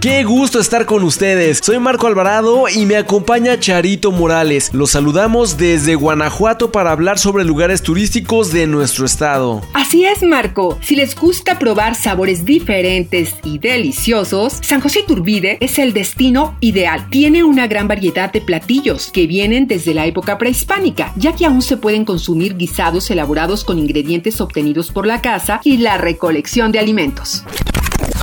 Qué gusto estar con ustedes. Soy Marco Alvarado y me acompaña Charito Morales. Los saludamos desde Guanajuato para hablar sobre lugares turísticos de nuestro estado. Así es, Marco. Si les gusta probar sabores diferentes y deliciosos, San José Iturbide es el destino ideal. Tiene una gran variedad de platillos que vienen desde la época prehispánica, ya que aún se pueden consumir guisados elaborados con ingredientes obtenidos por la caza y la recolección de alimentos.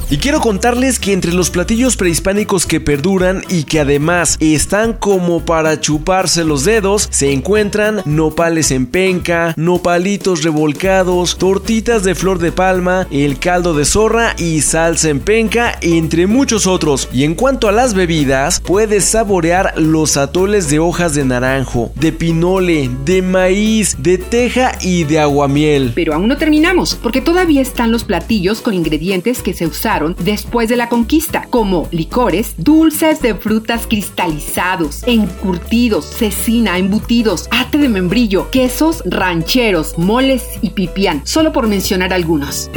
Y quiero contarles que entre los platillos prehispánicos que perduran y que además están como para chuparse los dedos, se encuentran nopales en penca, nopalitos revolcados, tortitas de flor de palma, el caldo de zorra y salsa en penca, entre muchos otros. Y en cuanto a las bebidas, puedes saborear los atoles de hojas de naranjo, de pinole, de maíz, de teja y de aguamiel. Pero aún no terminamos, porque todavía están los platillos con ingredientes que se usaron después de la conquista, como licores, dulces de frutas cristalizados, encurtidos, cecina, embutidos, ate de membrillo, quesos rancheros, moles y pipián, solo por mencionar algunos.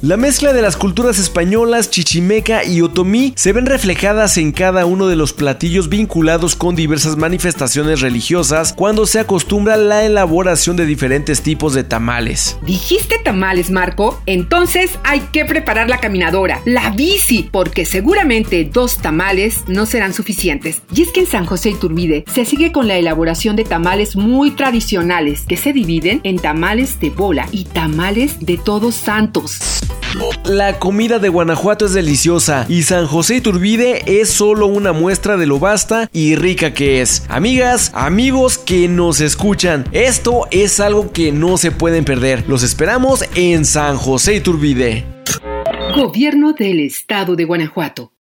La mezcla de las culturas españolas, chichimeca y otomí se ven reflejadas en cada uno de los platillos vinculados con diversas manifestaciones religiosas cuando se acostumbra la elaboración de diferentes tipos de tamales. ¿Dijiste tamales, Marco? Entonces hay que preparar la caminadora, la bici, porque seguramente dos tamales no serán suficientes. Y es que en San José Iturbide se sigue con la elaboración de tamales muy tradicionales que se dividen en tamales de bola y tamales de todos santos. La comida de Guanajuato es deliciosa y San José Iturbide es solo una muestra de lo vasta y rica que es. Amigas, amigos que nos escuchan, esto es algo que no se pueden perder. Los esperamos en San José Iturbide. Gobierno del Estado de Guanajuato.